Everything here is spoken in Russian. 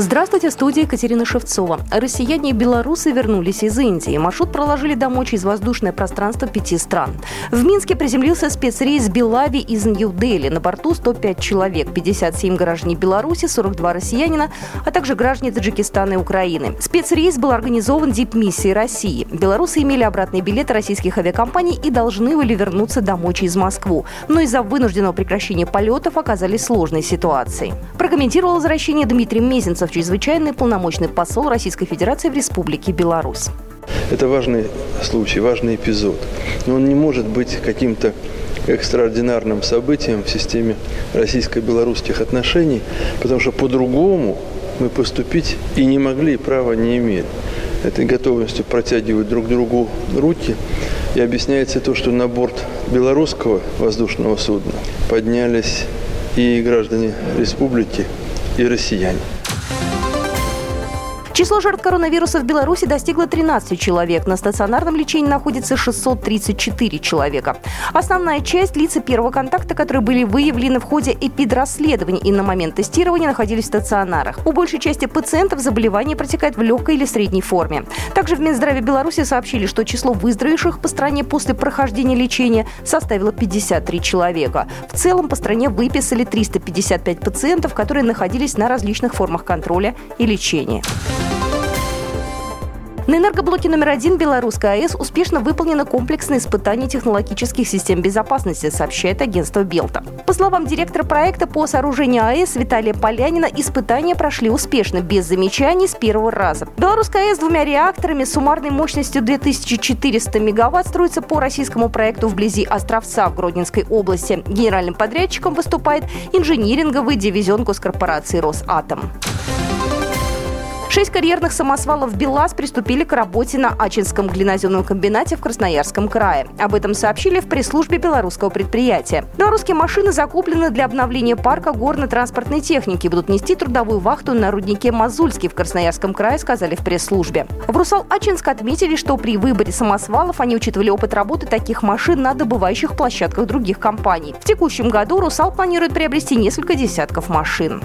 Здравствуйте, в студии Екатерина Шевцова. Россияне и белорусы вернулись из Индии. Маршрут проложили домой через воздушное пространство пяти стран. В Минске приземлился спецрейс Белави из Нью-Дели. На борту 105 человек, 57 граждане Беларуси, 42 россиянина, а также граждане Таджикистана и Украины. Спецрейс был организован дипмиссией России. Белорусы имели обратные билеты российских авиакомпаний и должны были вернуться домой через Москву. Но из-за вынужденного прекращения полетов оказались сложной ситуацией. Прокомментировал возвращение Дмитрий Мезенцев, Миронов, чрезвычайный полномочный посол Российской Федерации в Республике Беларусь. Это важный случай, важный эпизод. Но он не может быть каким-то экстраординарным событием в системе российско-белорусских отношений, потому что по-другому мы поступить и не могли, и права не имели. Этой готовностью протягивать друг другу руки. И объясняется то, что на борт белорусского воздушного судна поднялись и граждане республики, и россияне. Число жертв коронавируса в Беларуси достигло 13 человек. На стационарном лечении находится 634 человека. Основная часть лица первого контакта, которые были выявлены в ходе эпидрасследований и на момент тестирования находились в стационарах. У большей части пациентов заболевание протекает в легкой или средней форме. Также в Минздраве Беларуси сообщили, что число выздоровевших по стране после прохождения лечения составило 53 человека. В целом по стране выписали 355 пациентов, которые находились на различных формах контроля и лечения. На энергоблоке номер один Белорусской АЭС успешно выполнено комплексное испытание технологических систем безопасности, сообщает агентство Белта. По словам директора проекта по сооружению АЭС Виталия Полянина, испытания прошли успешно, без замечаний с первого раза. Белорусская АЭС двумя реакторами с суммарной мощностью 2400 мегаватт строится по российскому проекту вблизи Островца в Гродненской области. Генеральным подрядчиком выступает инжиниринговый дивизион госкорпорации «Росатом». Шесть карьерных самосвалов «БелАЗ» приступили к работе на Ачинском глиноземном комбинате в Красноярском крае. Об этом сообщили в пресс-службе белорусского предприятия. Белорусские машины закуплены для обновления парка горно-транспортной техники будут нести трудовую вахту на руднике Мазульский в Красноярском крае, сказали в пресс-службе. В Русал-Ачинск отметили, что при выборе самосвалов они учитывали опыт работы таких машин на добывающих площадках других компаний. В текущем году «Русал» планирует приобрести несколько десятков машин.